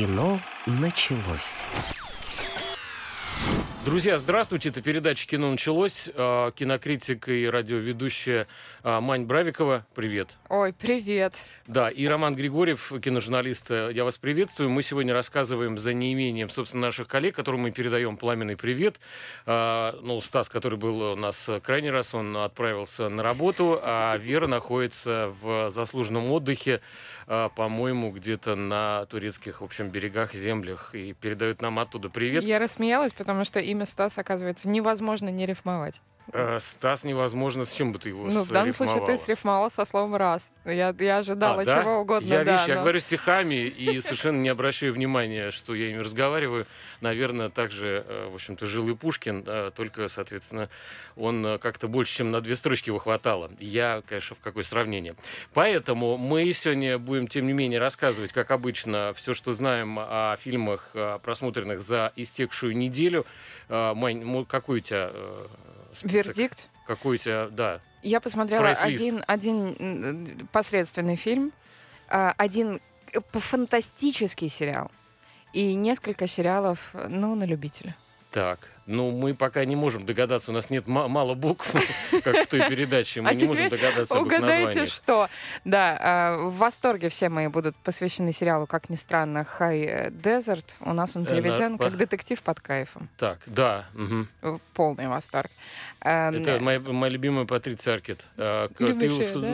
Кино началось. Друзья, здравствуйте. Это передача «Кино началось». А, кинокритик и радиоведущая а, Мань Бравикова. Привет. Ой, привет. Да, и Роман Григорьев, киножурналист. Я вас приветствую. Мы сегодня рассказываем за неимением, собственно, наших коллег, которым мы передаем пламенный привет. А, ну, Стас, который был у нас крайний раз, он отправился на работу, а Вера находится в заслуженном отдыхе, по-моему, где-то на турецких, в общем, берегах, землях, и передает нам оттуда привет. Я рассмеялась, потому что имя Стас, оказывается, невозможно не рифмовать. Э, Стас невозможно, с чем бы ты его Ну, в данном случае ты срифмовала со словом «раз». Я, я ожидала а, да? чего угодно. Я, да, видишь, но... я говорю стихами и совершенно не обращаю внимания, что я ими разговариваю. Наверное, также, э, в общем-то, жил и Пушкин, только, соответственно, он э, как-то больше, чем на две строчки его хватало. Я, конечно, в какое сравнение. Поэтому мы сегодня будем, тем не менее, рассказывать, как обычно, все, что знаем о фильмах, просмотренных за истекшую неделю. Мань, какой у тебя. Вердикт? Какой у тебя, да. Я посмотрела один, один посредственный фильм, а, один фантастический сериал и несколько сериалов, ну, на любителя. Так, ну, мы пока не можем догадаться, у нас нет мало букв, как в той передаче, мы а не можем догадаться об угадайте, что. Да, а, в восторге все мои будут посвящены сериалу, как ни странно, High Desert. У нас он э, переведен как детектив под кайфом. Так, да. Полный восторг. Эм, Это моя, любимая Патриция Аркет. А,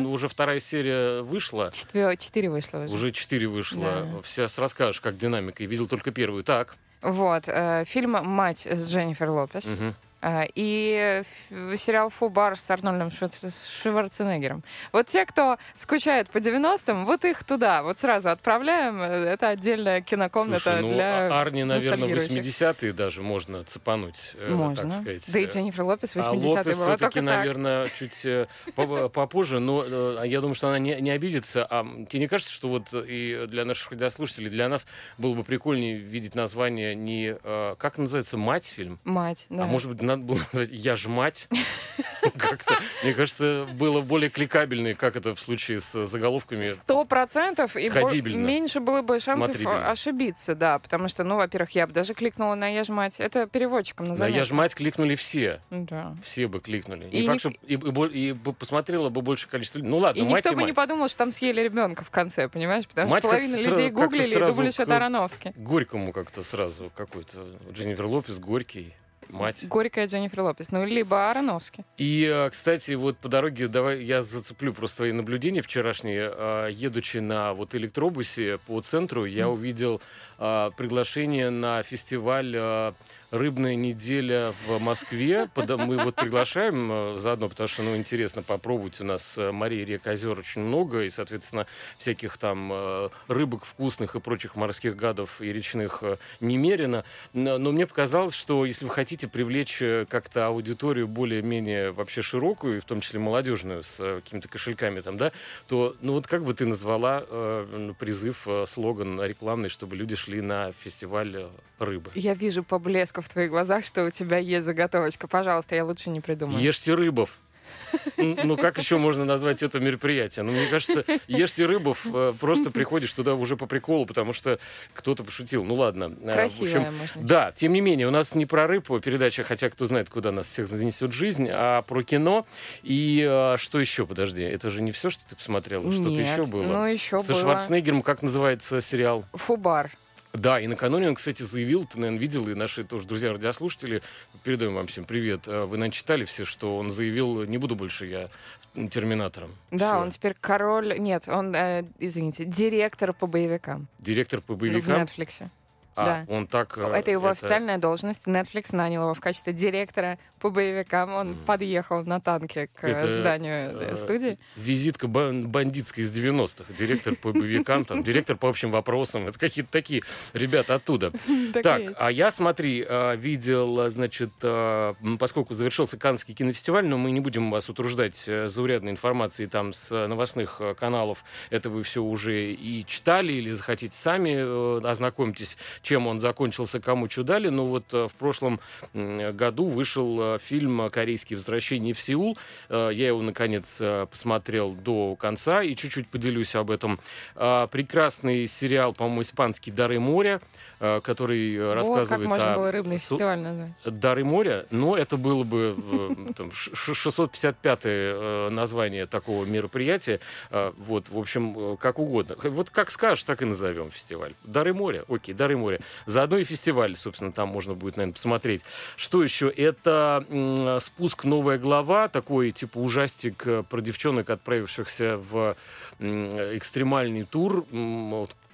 уже вторая серия вышла? Четыре вышло уже. Уже четыре вышло. Сейчас расскажешь, как динамика. Я видел только первую. Так. Вот. Э, фильм «Мать» с Дженнифер Лопес. Угу. А, и сериал «Фубар» с Арнольдом Шварценеггером. Вот те, кто скучает по 90-м, вот их туда, вот сразу отправляем. Это отдельная кинокомната Слушай, ну, для а Арни, наверное, 80-е даже можно цепануть, э, можно. так сказать. Да и Дженнифер Лопес 80-е а Лопес была таки, наверное, чуть э, попозже, но э, я думаю, что она не, не обидится. А тебе не кажется, что вот и для наших радиослушателей, для нас было бы прикольнее видеть название не... Как называется? «Мать» фильм? «Мать», да. А может быть, надо было назвать «Я ж мать». Мне кажется, было более кликабельно, как это в случае с заголовками. Сто процентов. И меньше было бы шансов ошибиться, да. Потому что, ну, во-первых, я бы даже кликнула на «Я ж мать». Это переводчиком на На «Я ж мать» кликнули все. Да. Все бы кликнули. И, факт, что и, и, и посмотрело бы больше количество людей. Ну ладно, и мать никто бы не подумал, что там съели ребенка в конце, понимаешь? Потому что половина людей гуглили и думали, что это Ароновский. Горькому как-то сразу какой-то. Дженнифер Лопес, Горький. Мать. Горькая Дженнифер Лопес. Ну, либо Ароновский. И, э, кстати, вот по дороге, давай я зацеплю просто твои наблюдения вчерашние. Э, едучи на вот электробусе по центру, я mm. увидел э, приглашение на фестиваль рыбная неделя в Москве. Мы вот приглашаем э, заодно, потому что, ну, интересно попробовать. У нас э, морей, рек, озер очень много, и, соответственно, всяких там э, рыбок вкусных и прочих морских гадов и речных немерено. Но мне показалось, что если вы хотите привлечь как-то аудиторию более-менее вообще широкую, в том числе молодежную, с какими-то кошельками там, да, то, ну, вот как бы ты назвала призыв, слоган рекламный, чтобы люди шли на фестиваль рыбы? Я вижу по блеску в твоих глазах, что у тебя есть заготовочка. Пожалуйста, я лучше не придумаю. Ешьте рыбов. Ну, как еще можно назвать это мероприятие? Ну, мне кажется, ешьте рыбов, э, просто приходишь туда уже по приколу, потому что кто-то пошутил. Ну, ладно. Э, Красивая, можно. Да, тем не менее, у нас не про рыбу передача, хотя кто знает, куда нас всех занесет жизнь, а про кино. И а, что еще, подожди, это же не все, что ты посмотрела? Что-то еще было? ну еще Со было. Шварценеггером, как называется сериал? Фубар. Да, и накануне он, кстати, заявил, ты, наверное, видел, и наши тоже друзья-радиослушатели, передаем вам всем привет, э, вы, наверное, читали все, что он заявил, не буду больше я терминатором. Да, все. он теперь король, нет, он, э, извините, директор по боевикам. Директор по боевикам? В Нетфликсе. А, да. он так... Э, это его это... официальная должность. Netflix нанял его в качестве директора по боевикам. Он mm. подъехал на танке к это, зданию э, студии. Визитка бандитская из 90-х. Директор по боевикам, там, директор по общим вопросам. Это какие-то такие ребята оттуда. Так, а я, смотри, э, видел, значит, поскольку завершился Каннский кинофестиваль, но мы не будем вас утруждать заурядной информацией там с новостных каналов. Это вы все уже и читали или захотите сами ознакомьтесь чем он закончился, кому что дали. Но вот в прошлом году вышел фильм «Корейские возвращения в Сеул». Я его, наконец, посмотрел до конца и чуть-чуть поделюсь об этом. Прекрасный сериал, по-моему, испанский «Дары моря». Э, который вот рассказывает как можно о... было рыбный фестиваль назвать. Дары моря, но это было бы э, там, 655-е э, название такого мероприятия. Вот, в общем, как угодно. Вот как скажешь, так и назовем фестиваль. Дары моря, окей, Дары моря. Заодно и фестиваль, собственно, там можно будет, наверное, посмотреть. Что еще? Это спуск «Новая глава», такой типа ужастик про девчонок, отправившихся в экстремальный тур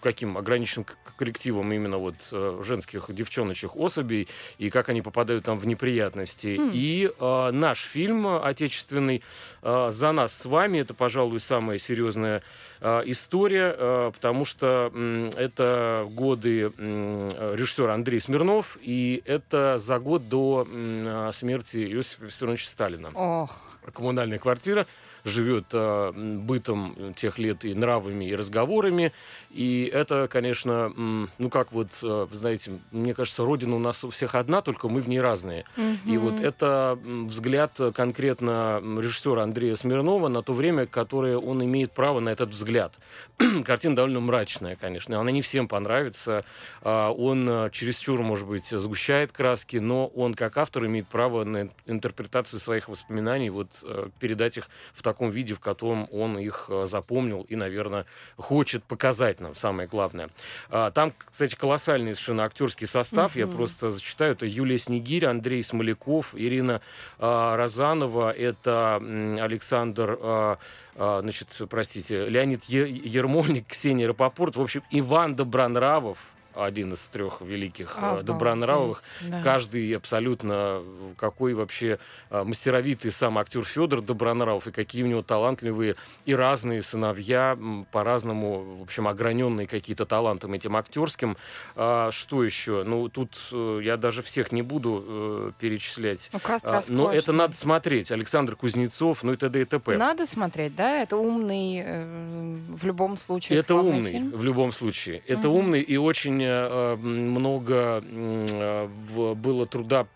каким ограниченным коллективом именно вот э, женских девчоночек особей и как они попадают там в неприятности. Mm. И э, наш фильм отечественный э, «За нас с вами» это, пожалуй, самая серьезная э, история, э, потому что э, это годы э, режиссера Андрей Смирнов, и это за год до э, смерти Иосифа Виссарионовича Сталина. Oh. Коммунальная квартира живет э, бытом тех лет и нравами, и разговорами. И это, конечно, ну как вот, э, знаете, мне кажется, родина у нас у всех одна, только мы в ней разные. Mm-hmm. И вот это взгляд конкретно режиссера Андрея Смирнова на то время, которое он имеет право на этот взгляд. Картина довольно мрачная, конечно. Она не всем понравится. Э, он э, чересчур, может быть, сгущает краски, но он как автор имеет право на интерпретацию своих воспоминаний, вот э, передать их в таком таком виде, в котором он их э, запомнил и, наверное, хочет показать нам, самое главное. А, там, кстати, колоссальный совершенно актерский состав. Угу. Я просто зачитаю. Это Юлия Снегирь, Андрей Смоляков, Ирина а, Розанова, это Александр а, значит, простите, Леонид Ермольник, Ксения Рапопорт, в общем, Иван Добронравов, один из трех великих а, добронравовых. Да. Каждый абсолютно какой вообще а, мастеровитый сам актер Федор Добронравов, и какие у него талантливые и разные сыновья, по-разному, в общем, ограненные какие-то талантом этим актерским. А, что еще? Ну, тут э, я даже всех не буду э, перечислять. Ну, а, но это надо смотреть. Александр Кузнецов, ну и т.д. и т.п. Надо смотреть, да? Это умный э, в любом случае Это умный фильм? в любом случае. Это угу. умный и очень Э, много э, было труда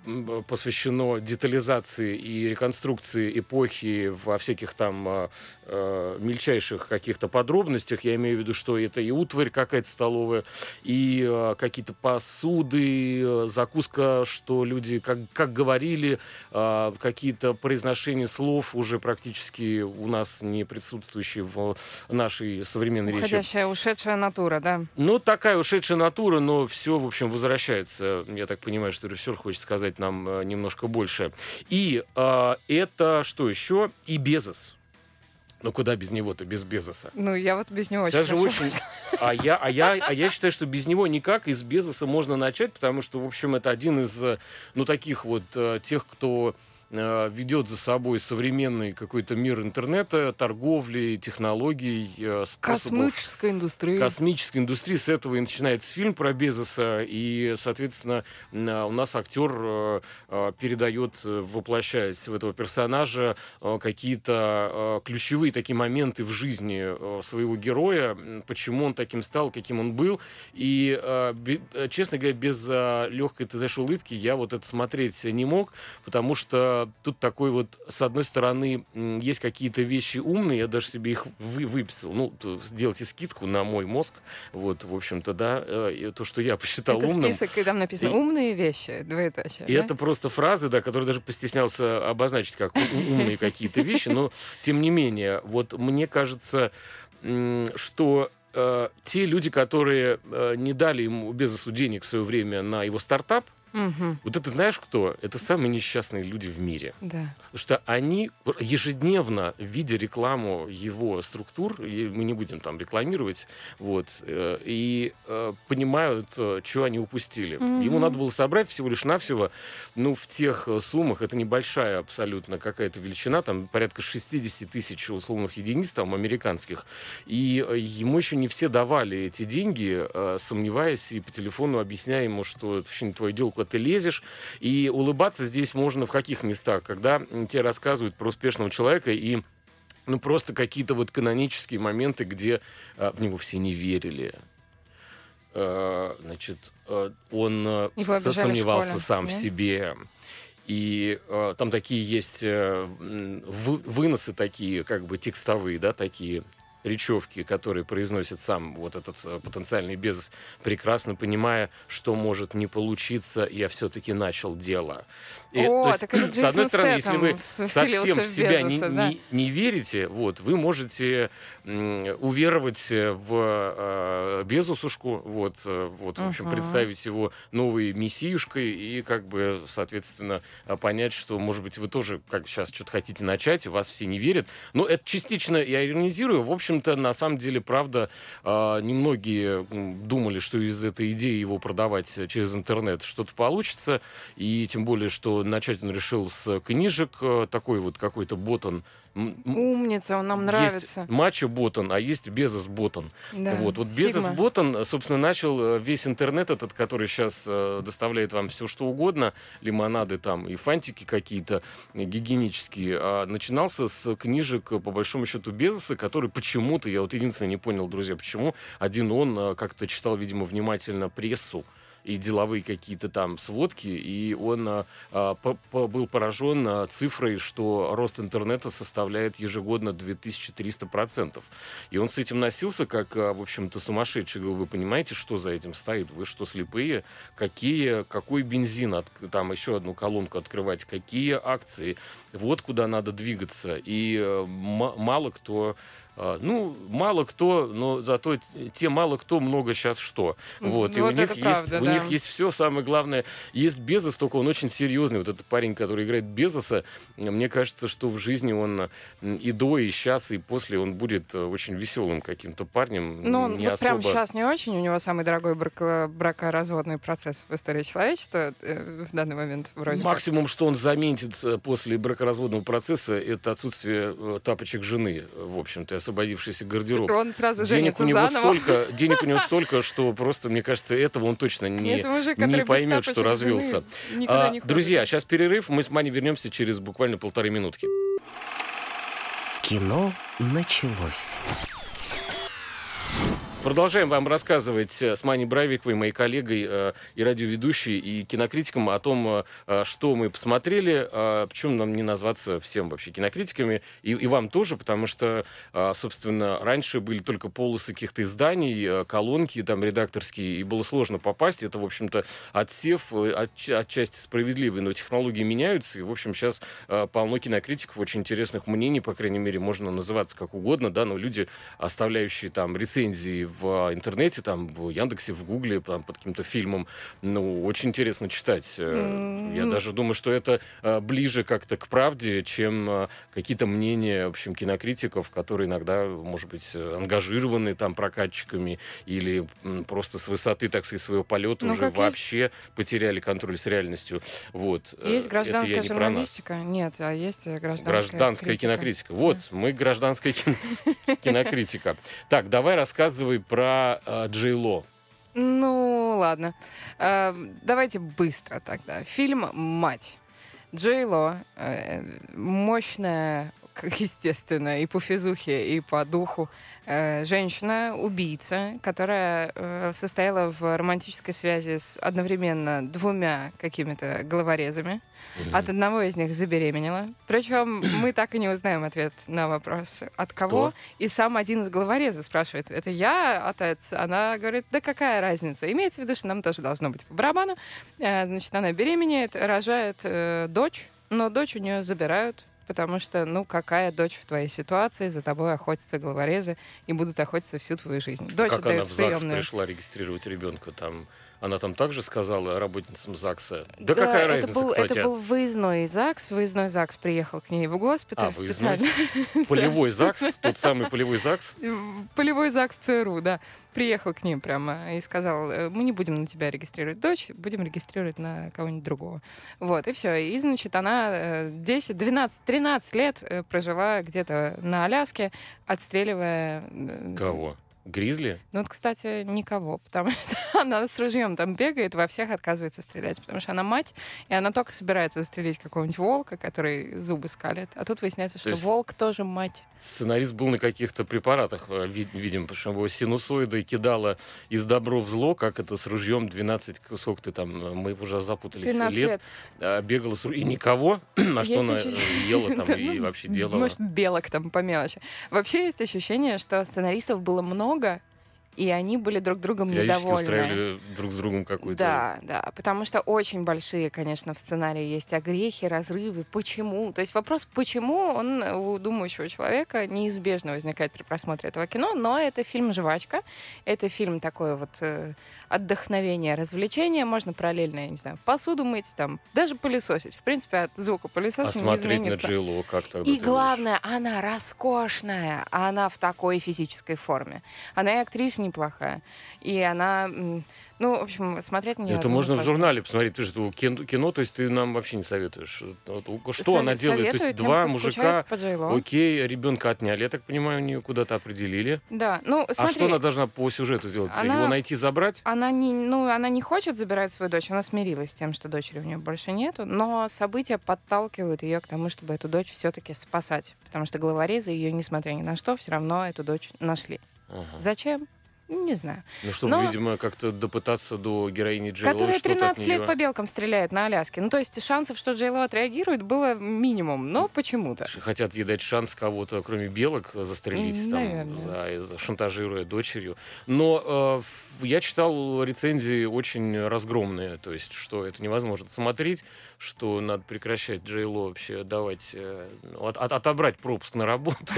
посвящено детализации и реконструкции эпохи во всяких там э, мельчайших каких-то подробностях. Я имею в виду, что это и утварь какая-то столовая, и какие-то посуды, закуска, что люди как, как говорили, какие-то произношения слов уже практически у нас не присутствующие в нашей современной Уходящая, речи. Уходящая, ушедшая натура, да? Ну, такая ушедшая натура, но все, в общем, возвращается. Я так понимаю, что режиссер хочет сказать нам э, немножко больше. И э, это что еще? И Безос. Ну куда без него-то, без Безоса? Ну я вот без него очень. Даже очень. А я, а я, а я считаю, что без него никак. Из Безоса можно начать, потому что, в общем, это один из, э, ну таких вот э, тех, кто ведет за собой современный какой-то мир интернета, торговли, технологий, э, Космической индустрии. Космической индустрии. С этого и начинается фильм про Безоса. И, соответственно, у нас актер э, передает, воплощаясь в этого персонажа, какие-то ключевые такие моменты в жизни своего героя, почему он таким стал, каким он был. И, честно говоря, без легкой, ты знаешь, улыбки я вот это смотреть не мог, потому что тут такой вот, с одной стороны, есть какие-то вещи умные, я даже себе их вы, выписал. Ну, сделайте скидку на мой мозг. Вот, в общем-то, да, э, то, что я посчитал это умным. список, и там написано «умные вещи», двоеточие. И да? это просто фразы, да, которые даже постеснялся обозначить как умные какие-то вещи, но, тем не менее, вот мне кажется, что э, те люди, которые э, не дали ему Безосу денег в свое время на его стартап, Угу. Вот это знаешь кто? Это самые несчастные люди в мире. Да. Потому что они ежедневно, видя рекламу его структур, и мы не будем там рекламировать, вот, э, и э, понимают, э, что они упустили. Угу. Ему надо было собрать всего лишь навсего, ну, в тех суммах, это небольшая абсолютно какая-то величина, там порядка 60 тысяч условных единиц, там, американских, и ему еще не все давали эти деньги, сомневаясь и по телефону объясняя ему, что это вообще не твое дело, ты лезешь. И улыбаться здесь можно в каких местах? Когда тебе рассказывают про успешного человека и ну, просто какие-то вот канонические моменты, где а, в него все не верили. э, значит, э, он сомневался сам нет? в себе. И э, там такие есть э, вы, выносы такие, как бы текстовые, да, такие речевки, которые произносит сам вот этот э, потенциальный без, прекрасно понимая, что может не получиться, я все-таки начал дело. И, О, есть, так это с одной стороны, если вы совсем в себя Безоса, не, да? не, не верите, вот, вы можете м, уверовать в э, Безусушку, вот, э, вот, в общем, uh-huh. представить его новой мессиюшкой и, как бы, соответственно, понять, что, может быть, вы тоже, как сейчас, что-то хотите начать, и вас все не верят. Но это частично я иронизирую. В общем, общем-то, на самом деле, правда, а, немногие думали, что из этой идеи его продавать через интернет что-то получится. И тем более, что начать он решил с книжек, э, такой вот какой-то ботан Умница, он нам нравится. Есть Мачо Ботан, а есть Безос Ботан. Да, вот, вот Безос Ботан, собственно, начал э, весь интернет этот, который сейчас э, доставляет вам все что угодно, лимонады там и фантики какие-то гигиенические, а начинался с книжек, по большому счету, Безоса, который почему-то, я вот единственное не понял, друзья, почему, один он э, как-то читал, видимо, внимательно прессу, и деловые какие-то там сводки, и он а, а по, по, был поражен а, цифрой, что рост интернета составляет ежегодно 2300%. И он с этим носился как, а, в общем-то, сумасшедший. Говорил, вы понимаете, что за этим стоит? Вы что, слепые? Какие, какой бензин? От, там еще одну колонку открывать. Какие акции? Вот куда надо двигаться. И э, мало кто ну, мало кто, но зато те мало кто много сейчас что. Вот, и вот у них, правда, есть, да. у них есть все, самое главное. Есть Безос, только он очень серьезный. Вот этот парень, который играет Безоса, мне кажется, что в жизни он и до, и сейчас, и после он будет э, очень веселым каким-то парнем. Ну, не вот особо... прям сейчас не очень. У него самый дорогой брак бракоразводный процесс в истории человечества э, в данный момент вроде Максимум, как. что он заметит э, после бракоразводного процесса, это отсутствие тапочек жены, в общем-то, освободившийся гардероб. Он сразу денег у него заново. столько, денег у него столько, что просто, мне кажется, этого он точно не, мужик, не поймет, что развелся. А, друзья, сейчас перерыв, мы с Маней вернемся через буквально полторы минутки. Кино началось. Продолжаем вам рассказывать э, с Маней Бравиковой, моей коллегой э, и радиоведущей, и кинокритиком о том, э, что мы посмотрели. Э, почему нам не назваться всем вообще кинокритиками, и, и вам тоже, потому что, собственно, раньше были только полосы каких-то изданий, колонки там редакторские, и было сложно попасть. Это, в общем-то, отсев от, отчасти справедливый, но технологии меняются, и, в общем, сейчас полно кинокритиков, очень интересных мнений, по крайней мере, можно называться как угодно, да, но люди, оставляющие там рецензии в интернете, там, в Яндексе, в Гугле, там, под каким-то фильмом. Ну, очень интересно читать. Mm-hmm. Я даже думаю, что это э, ближе как-то к правде, чем э, какие-то мнения, в общем, кинокритиков, которые иногда, может быть, ангажированы там прокатчиками или просто с высоты, так сказать, своего полета ну, уже вообще есть... потеряли контроль с реальностью. Вот. Есть гражданская не журналистика? Нет, а есть гражданская Гражданская критика. кинокритика. Вот, мы гражданская кинокритика. Так, давай рассказывай про э, Джей Ло. Ну, ладно. Э, давайте быстро тогда. Фильм «Мать». Джей Ло, э, мощная, естественно, и по физухе, и по духу Э, женщина-убийца, которая э, состояла в романтической связи с одновременно двумя какими-то головорезами. Mm-hmm. От одного из них забеременела. Причем мы так и не узнаем ответ на вопрос, от кого. Кто? И сам один из головорезов спрашивает, это я, отец? Она говорит, да какая разница? Имеется в виду, что нам тоже должно быть по барабану. Э, значит, она беременеет, рожает дочь, но дочь у нее забирают потому что, ну, какая дочь в твоей ситуации, за тобой охотятся головорезы и будут охотиться всю твою жизнь. Дочь как она в ЗАГС пришла регистрировать ребенка там? Она там также сказала работницам ЗАГСа. Да, да какая это разница, был, кто Это был выездной ЗАГС. Выездной ЗАГС приехал к ней в госпиталь а, специально. Полевой ЗАГС? Тот самый полевой ЗАГС? Полевой ЗАГС ЦРУ, да. Приехал к ним прямо и сказал, «Э, мы не будем на тебя регистрировать дочь, будем регистрировать на кого-нибудь другого. Вот, и все. И, значит, она 10, 12, 13 лет э, прожила где-то на Аляске, отстреливая... Кого? Гризли? Ну, вот, кстати, никого, потому что она с ружьем там бегает, во всех отказывается стрелять, потому что она мать, и она только собирается застрелить какого-нибудь волка, который зубы скалит. А тут выясняется, что волк тоже мать. Сценарист был на каких-то препаратах, э, видим, потому что его синусоиды кидала из добро в зло, как это с ружьем 12, сколько ты там, э, мы уже запутались, лет, лет. А, бегала с ружьем, и никого, а что она ощущение... ела там и ну, вообще делала? Может, белок там по мелочи. Вообще есть ощущение, что сценаристов было много, много, и они были друг другом недовольны. устраивали друг с другом какую-то... Да, да, потому что очень большие, конечно, в сценарии есть огрехи, разрывы, почему. То есть вопрос, почему, он у думающего человека неизбежно возникает при просмотре этого кино, но это фильм «Жвачка», это фильм такое вот э, отдохновение, развлечение, можно параллельно, я не знаю, посуду мыть, там, даже пылесосить. В принципе, от звука пылесоса а не смотреть изменится. на Джилу как тогда? И главное, она роскошная, она в такой физической форме. Она и актриса неплохая. И она ну, в общем, смотреть мне Это можно сложно. в журнале посмотреть. Ты же кино, кино, то есть ты нам вообще не советуешь. Что Со- она делает? То есть тем, два мужика, окей, ребенка отняли, я так понимаю, нее куда-то определили. Да, ну смотри. А что она должна по сюжету сделать? Она, Его найти, забрать? Она не, ну, она не хочет забирать свою дочь, она смирилась с тем, что дочери у нее больше нету, но события подталкивают ее к тому, чтобы эту дочь все-таки спасать, потому что главорезы ее, несмотря ни на что, все равно эту дочь нашли. Ага. Зачем? Не знаю. Ну, чтобы, Но... видимо, как-то допытаться до героини Джей Которая 13 лет по белкам стреляет на Аляске. Ну, то есть шансов, что Джей Ло отреагирует, было минимум, но почему-то. Хотят ей дать шанс кого-то, кроме белок, застрелить, там, за, за, шантажируя дочерью. Но э, я читал рецензии очень разгромные, то есть, что это невозможно смотреть, что надо прекращать Джей Ло вообще давать, э, от, от, отобрать пропуск на работу,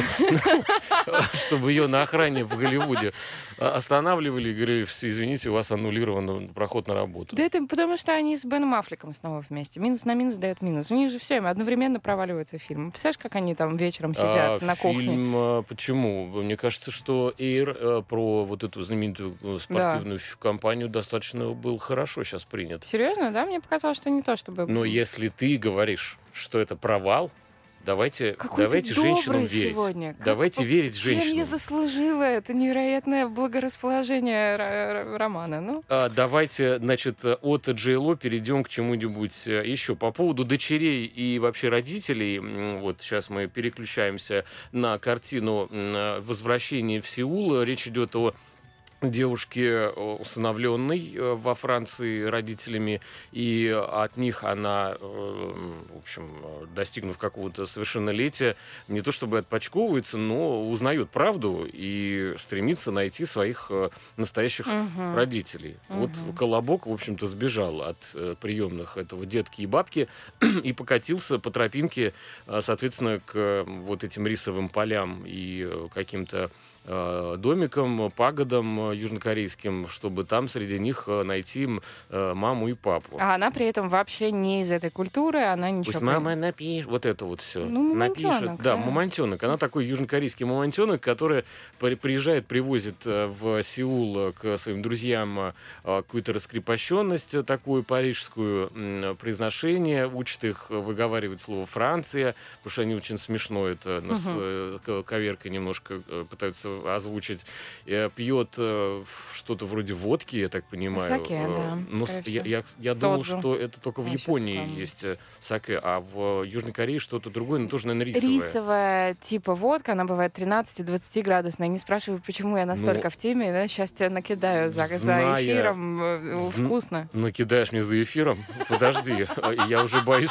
чтобы ее на охране в Голливуде останавливали и говорили, извините, у вас аннулирован проход на работу. Да это потому, что они с Беном Аффлеком снова вместе. Минус на минус дает минус. У них же все время одновременно проваливаются фильмы. Представляешь, как они там вечером сидят а, на кухне? Фильм, а, почему? Мне кажется, что а, про вот эту знаменитую э, спортивную компанию достаточно был хорошо сейчас принят. Серьезно, да? Мне показалось, что не то, чтобы... Но если ты говоришь, что это провал, Давайте, Какой давайте женщинам верить. Сегодня. Давайте как, верить женщинам. Чем я заслужила это невероятное благорасположение романа? Ну? А, давайте, значит, от Джейло перейдем к чему-нибудь э, еще. По поводу дочерей и вообще родителей, вот сейчас мы переключаемся на картину «Возвращение в Сеул». Речь идет о девушки, э, усыновленной э, во Франции родителями, и от них она, э, в общем, достигнув какого-то совершеннолетия, не то чтобы отпочковывается, но узнает правду и стремится найти своих настоящих угу. родителей. Угу. Вот Колобок, в общем-то, сбежал от приемных этого детки и бабки и покатился по тропинке, соответственно, к вот этим рисовым полям и каким-то домикам, пагодам южнокорейским, чтобы там среди них э, найти э, маму и папу. А она при этом вообще не из этой культуры, она ничего... Пусть мама напишет, вот это вот все. Ну, напишет. Да, мамонтенок. Она такой южнокорейский мамонтенок, который приезжает, привозит в Сеул к своим друзьям какую-то раскрепощенность такую парижскую, произношение, учит их выговаривать слово «Франция», потому что они очень смешно это, угу. коверкой немножко пытаются озвучить, э, пьет э, что-то вроде водки, я так понимаю. Саке, э, да. Но я, я, я думал, что это только в я Японии есть саке, а в Южной Корее что-то другое, но тоже, наверное, рисовое. Рисовая типа водка, она бывает 13-20 градусная. Не спрашивай, почему я настолько ну, в теме, да, сейчас тебя накидаю за, зная, за эфиром. Вкусно. Накидаешь мне за эфиром? Подожди, я уже боюсь,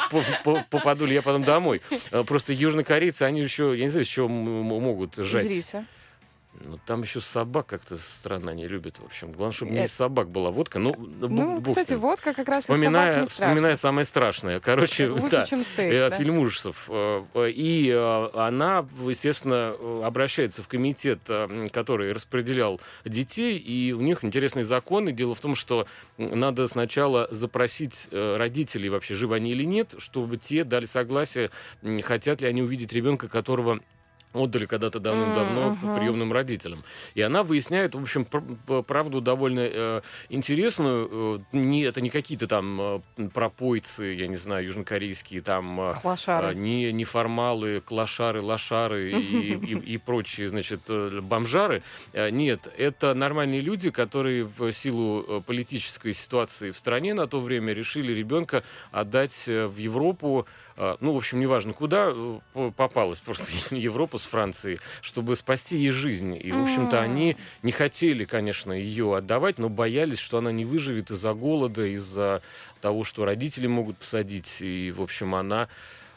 попаду ли я потом домой. Просто южнокорейцы, они еще, я не знаю, с чего могут сжать. Из риса. Ну, там еще собак как-то странно не любят, в общем. Главное, чтобы не из собак была водка. Ну, ну кстати, водка как раз вспоминая, из собак не Вспоминая самое страшное. Короче, Лучше, да, чем стейк, э, да? фильм ужасов. Э, и э, она, естественно, обращается в комитет, который распределял детей, и у них интересные законы. Дело в том, что надо сначала запросить родителей, вообще живы они или нет, чтобы те дали согласие, хотят ли они увидеть ребенка, которого отдали когда-то давным-давно Мгм. приемным родителям. И она выясняет, в общем, пр- правду довольно э, интересную. Э, не, это не какие-то там э, пропойцы, я не знаю, южнокорейские, там э, Клашары. а, не неформалы, клашары, лошары и, и- и прочие, значит, э, бомжары. Э, Нет, это нормальные люди, которые в силу э, политической ситуации в стране на то время решили ребенка отдать э, в Европу. Э, Ну, в общем, неважно куда э, попалась просто Европа с Францией, чтобы спасти ей жизнь. И, в общем-то, они не хотели, конечно, ее отдавать, но боялись, что она не выживет из-за голода, из-за того, что родители могут посадить. И, в общем, она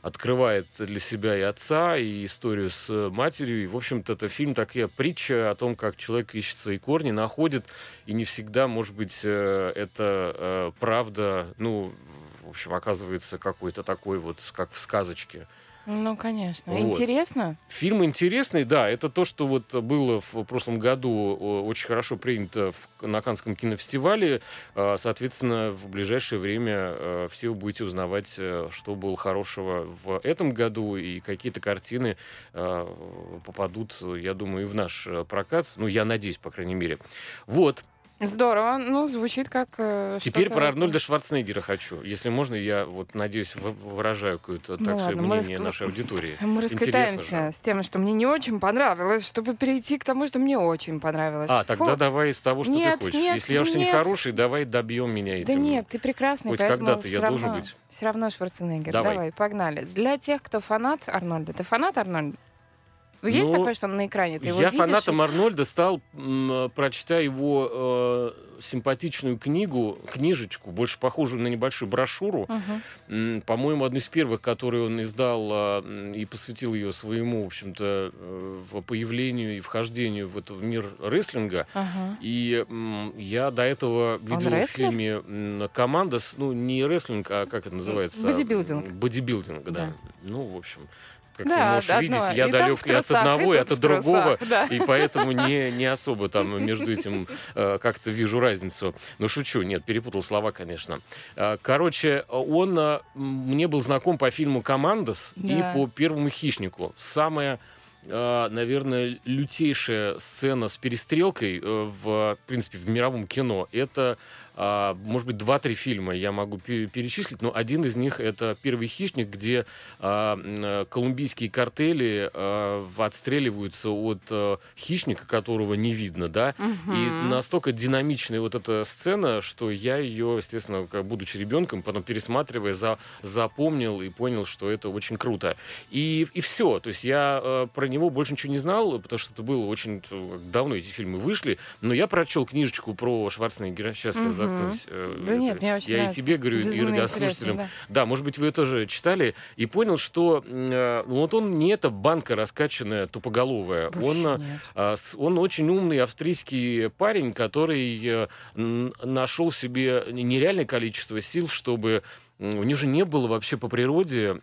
открывает для себя и отца, и историю с матерью. И, в общем-то, это фильм такая притча о том, как человек ищет свои корни, находит, и не всегда, может быть, э, это э, правда, ну, в общем, оказывается какой-то такой вот, как в сказочке. Ну, конечно. Вот. Интересно? Фильм интересный, да, это то, что вот было в прошлом году очень хорошо принято в, на Канском кинофестивале. А, Соответственно, в ближайшее время э, все вы будете узнавать, э, что было хорошего в этом году, и какие-то картины э, попадут, я думаю, и в наш э, прокат. Ну, я надеюсь, по крайней мере. Вот. Здорово. Ну, звучит как э, Теперь про Арнольда Шварценеггера хочу. Если можно, я вот, надеюсь, выражаю какое-то Ну так сказать, ладно, мы мнение раск- нашей аудитории. Мы раскатаемся с тем, что мне не очень понравилось, чтобы перейти к тому, что мне очень понравилось. А, Фу. тогда давай из того, что Нет, ты хочешь. нет, Если я уж не хороший, давай добьем меня этим. Да нет, ты прекрасный, Хоть когда-то я равно, должен быть. Все равно Шварценеггер. Давай. Давай. погнали. Для тех, кто фанат Арнольда. Ты фанат Арнольда? Есть Ну, такое, что на экране? Ты его Я видишь фанатом и- Арнольда стал, м, прочитая его э, симпатичную книгу, книжечку, больше похожую на небольшую брошюру. М, По-моему, одну из первых, которую он издал м, и посвятил ее своему, в общем-то, э, появлению и вхождению в этот мир рестлинга. Ага. И м, я до этого видел в фильме «Команда», ну, не рестлинг, а как это называется? Бодибилдинг. Бодибилдинг, да. Да. Ну, в общем, как Да, ты можешь одно. видеть, я И далек и от одного, и тут от другого. да. И поэтому не, не особо там между этим э, как-то вижу разницу. Но шучу, нет, перепутал слова, конечно. Э, Короче, он э, мне был знаком по фильму «Командос» Да. и по «Первому хищнику». Самая э, наверное, лютейшая сцена с перестрелкой э, в, в принципе, в мировом кино. Это, а, может быть, два-три фильма я могу пе- перечислить, но один из них это «Первый хищник», где а, э, колумбийские картели а, отстреливаются от э, хищника, которого не видно, да, и Мгм. настолько динамичная вот эта сцена, что я ее, естественно, как будучи ребенком, потом пересматривая, за, запомнил и понял, что это очень круто. И, и все. То есть я э, про него больше ничего не знал, потому что это было очень давно эти фильмы вышли. Но я прочел книжечку про Шварценеггера. Сейчас я Заткнусь. э, Да нет, мне очень Я и тебе говорю, и радиослушателям. Да, может быть, вы это тоже читали и понял, что э, ну, вот он не эта банка раскачанная, тупоголовая. Он, э, а, Он очень умный австрийский парень, который нашел себе нереальное количество сил, чтобы у него же не было вообще по природе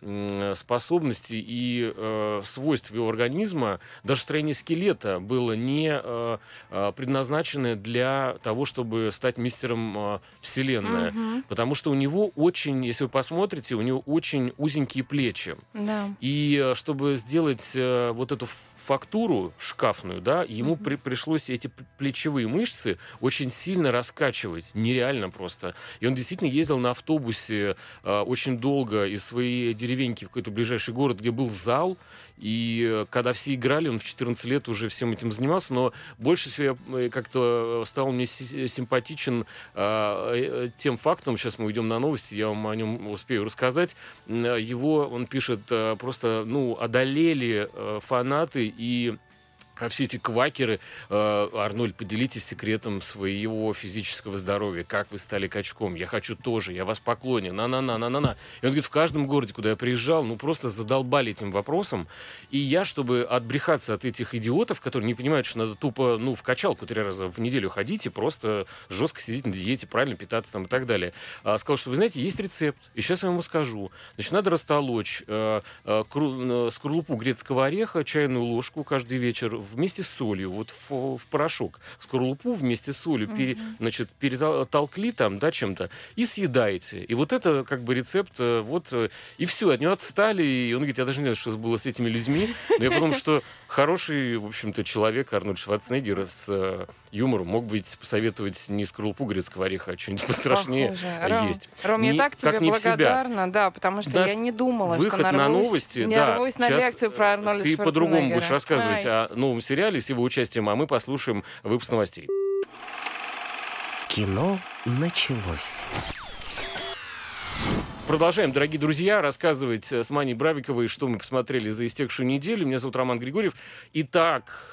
способностей и э, свойств его организма, даже строение скелета было не э, э, предназначено для того, чтобы стать мистером э, Вселенной. Мгм. Потому что у него очень, если вы посмотрите, у него очень узенькие плечи. Да. И э, чтобы сделать э, вот эту фактуру шкафную, да, ему Мгм. при- пришлось эти плечевые мышцы очень сильно раскачивать, нереально просто. И он действительно ездил на автобусе очень долго из своей деревеньки в какой-то ближайший город, где был зал, и э, когда все играли, он в 14 лет уже всем этим занимался, но больше всего я э, как-то стал мне си- симпатичен э, э, тем фактом, сейчас мы уйдем на новости, я вам о нем успею рассказать, э, его, он пишет, э, просто, ну, одолели э, фанаты и а все эти квакеры, э, Арнольд, поделитесь секретом своего физического здоровья. Как вы стали качком? Я хочу тоже, я вас поклонен. На-на-на, на-на-на. И он говорит, в каждом городе, куда я приезжал, ну просто задолбали этим вопросом. И я, чтобы отбрехаться от этих идиотов, которые не понимают, что надо тупо, ну, в качалку три раза в неделю ходить и просто жестко сидеть на диете, правильно питаться там и так далее. А, сказал, что, вы знаете, есть рецепт, и сейчас я вам скажу. Значит, надо растолочь э, э, э, скорлупу грецкого ореха, чайную ложку каждый вечер вместе с солью, вот в, в порошок. Скорлупу вместе с солью пере- значит, перетолкли там, да, чем-то, и съедаете. И вот это как бы рецепт, э, вот, э, и все, от него отстали, и он говорит, я даже не знаю, что было с этими людьми, но я подумал, что хороший, в общем-то, человек Арнольд Шварценеггер с э, юмором мог быть посоветовать не скорлупу грецкого ореха, а что-нибудь пострашнее Похоже. Ром, есть. Ром, я Не- так тебе себя. благодарна, да, потому что Нас я не думала, что Выход нарвусь, на новости, не да. нарвусь на Сейчас, лекцию про э, Арнольда Ты по-другому будешь рассказывать Ай. о новом сериале с его участием, а мы послушаем выпуск новостей. Кино началось. Продолжаем, дорогие друзья, рассказывать э, с Маней Бравиковой, что мы посмотрели за истекшую неделю. Меня зовут Роман Григорьев. Итак,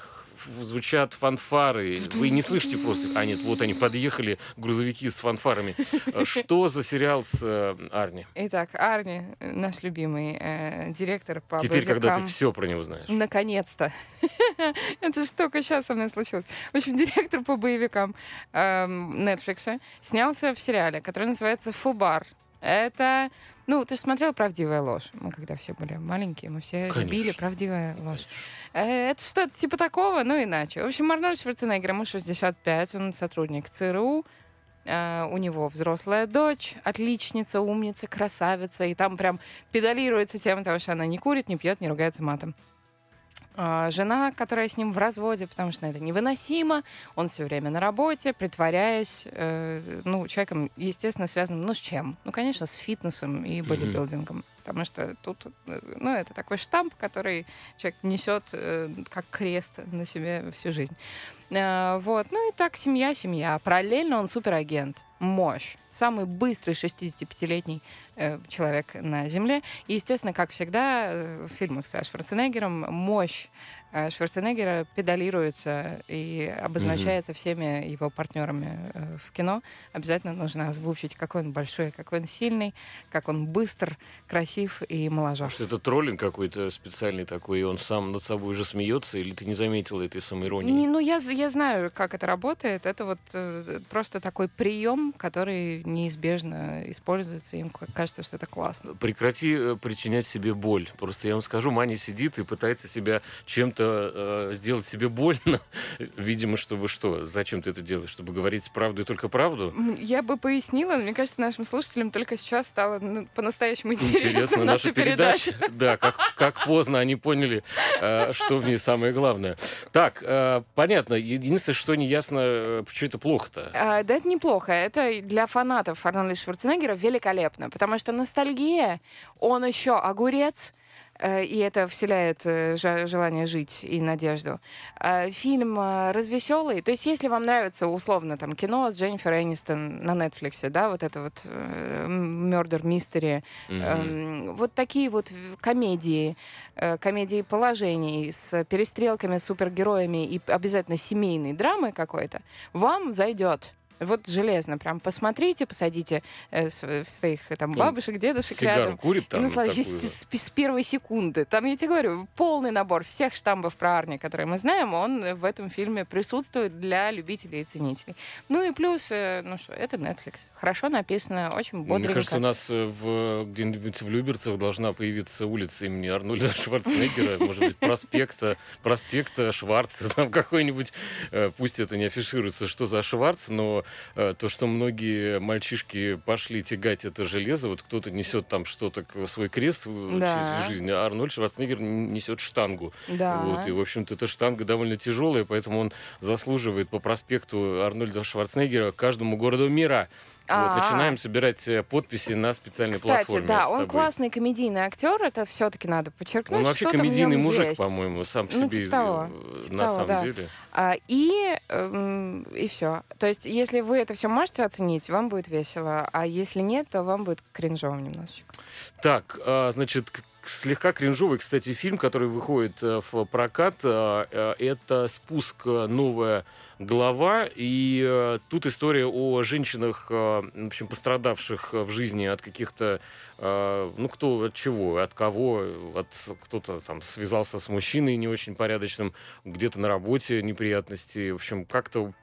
звучат фанфары. Вы не слышите просто. А нет, вот они подъехали, грузовики с фанфарами. Э, Что за сериал с э, Арни? Итак, Арни, э, наш любимый э, директор по Теперь, когда ты боевикам. все про него знаешь. Наконец-то. Это ж только сейчас со мной случилось. В общем, директор по боевикам эм, Netflix снялся в сериале, который называется «Фубар». Это... Ну, ты же смотрел «Правдивая ложь». Мы когда все были маленькие, мы все Конечно. любили «Правдивая ложь». Э, Это что-то типа такого, но иначе. В общем, Арнольд Шварценеггер, ему 65, он сотрудник ЦРУ, Э, у него взрослая дочь, отличница, умница, красавица, и там прям педалируется тем, того, что она не курит, не пьет, не ругается матом. А, Жена, которая с ним в разводе, потому что это невыносимо, он все время на работе, притворяясь, э, ну, человеком, естественно, связанным, ну, с чем? Ну, конечно, с фитнесом и бодибилдингом, потому что тут, э, ну, это такой штамп, который человек несет э, как крест на себе всю жизнь. Э, Вот, ну и так семья, семья. Параллельно он суперагент, мощь, самый быстрый 65-летний э, человек на Земле. И, естественно, как всегда э, в фильмах со Шварценеггером, мощь э, Шварценеггера педалируется и обозначается всеми его партнерами э, в кино. Обязательно нужно озвучить, какой он большой, какой он сильный, как он быстр, красив и моложав. Может, это троллинг какой-то специальный такой, и он сам над собой уже смеется, или ты не заметила этой самоиронии? Не, ну, я, я знаю, как это работает. Это вот э, просто такой прием, который неизбежно используется. Им кажется, что это классно. Прекрати э, причинять себе боль. Просто я вам скажу, Маня сидит и пытается себя чем-то э, сделать себе больно. Видимо, чтобы что? Зачем ты это делаешь? Чтобы говорить правду и только правду? Я бы пояснила, но мне кажется, нашим слушателям только сейчас стало ну, по-настоящему интересно, Интересно, наша передача. Да, как, как поздно они поняли, э, что в ней самое главное. Так, э, понятно. Единственное, что не ясно, э, почему это плохо-то. А, да, это неплохо. Это для фанатов Арнольда Шварценеггера великолепно, потому что ностальгия, он еще огурец, и это вселяет э, желание жить и надежду. А, Фильм развеселый. То есть, если вам нравится условно там кино с Дженнифер Энистон на Netflix, да, вот это вот Murder Mystery. Эм, вот такие вот комедии, э, комедии положений с перестрелками, супергероями и обязательно семейной драмой какой-то, вам зайдет. Вот железно, прям посмотрите, посадите э, св- своих э, там Он бабушек, дедушек Сигару рядом. курит И там наслаждайтесь такую? с, с первой секунды. Там, я тебе говорю, полный набор всех штампов про Арни, которые мы знаем, он в этом фильме присутствует для любителей и ценителей. Ну и плюс, э, ну что, это Netflix. Хорошо написано, очень бодренько. Мне кажется, у нас э, в, где-нибудь в Люберцах должна появиться улица имени Арнольда Шварценеггера, может быть, проспекта, проспекта Шварца, там какой-нибудь, э, пусть это не афишируется, что за Шварц, но то, что многие мальчишки пошли тягать это железо, вот кто-то несет там что-то, свой крест Да. через жизнь, а Арнольд Шварценеггер несет штангу. Да. Вот, и, в общем-то, эта штанга довольно тяжелая, поэтому он заслуживает по проспекту Арнольда Шварценеггера каждому городу мира. Вот, А. начинаем собирать э, подписи на специальной Кстати, платформе. да, он классный комедийный актер, это все-таки надо подчеркнуть. Он вообще комедийный мужик, есть. по-моему, сам по Ну, себе, типа того, э, типа на того, самом да. деле. А, и, эм, и все. То есть, если вы это все можете оценить, вам будет весело. А если нет, то вам будет кринжово немножечко. Так, а, значит, слегка кринжовый, кстати, фильм, который выходит э, в прокат, а, это «Спуск. Новая глава». И э, тут история о женщинах, э, в общем, пострадавших э, в жизни от каких-то, э, ну, кто от чего, от кого, от кто-то там связался с мужчиной не очень порядочным, где-то на работе неприятности. В общем, как-то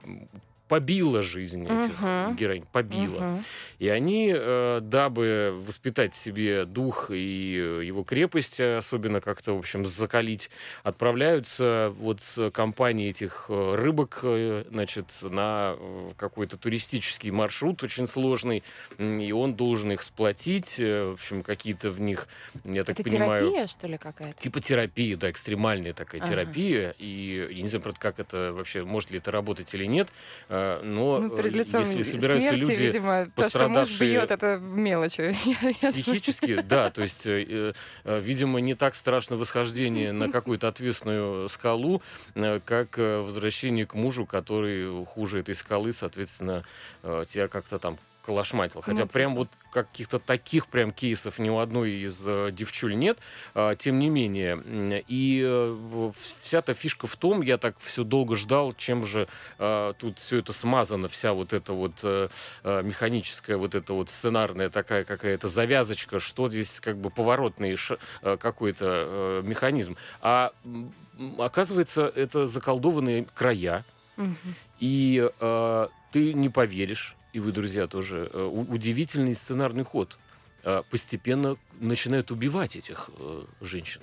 побила жизнь этих uh-huh. героинь, побила. Uh-huh. И они, э, дабы воспитать в себе дух и его крепость, особенно как-то, в общем, закалить, отправляются вот с компанией этих э, рыбок, э, значит, на какой-то туристический маршрут очень сложный, и он должен их сплотить, в общем, какие-то в них, я так Это понимаю... терапия, что ли, какая-то? Типа терапии, да, экстремальная такая ага. терапия, и я не знаю, правда, как это вообще, может ли это работать или нет, но ну, перед лицом если собираются смерти, люди, видимо, то, что муж бьет, это мелочи. Психически, да, то есть, э, э, видимо, не так страшно восхождение на какую-то ответственную скалу, э, как возвращение к мужу, который хуже этой скалы, соответственно, тебя как-то там колошматил. Хотя ну, прям вот каких-то таких прям кейсов ни у одной из э, девчуль нет. А, тем не менее. И э, вся эта фишка в том, я так все долго ждал, чем же э, тут все это смазано, вся вот эта вот э, э механическая, вот эта вот сценарная такая какая-то завязочка, что здесь как бы поворотный э, какой-то э, механизм. А оказывается, это заколдованные края. Угу. И э, ты не поверишь, и вы, друзья, тоже, э, удивительный сценарный ход. Э, постепенно начинают убивать этих э, женщин.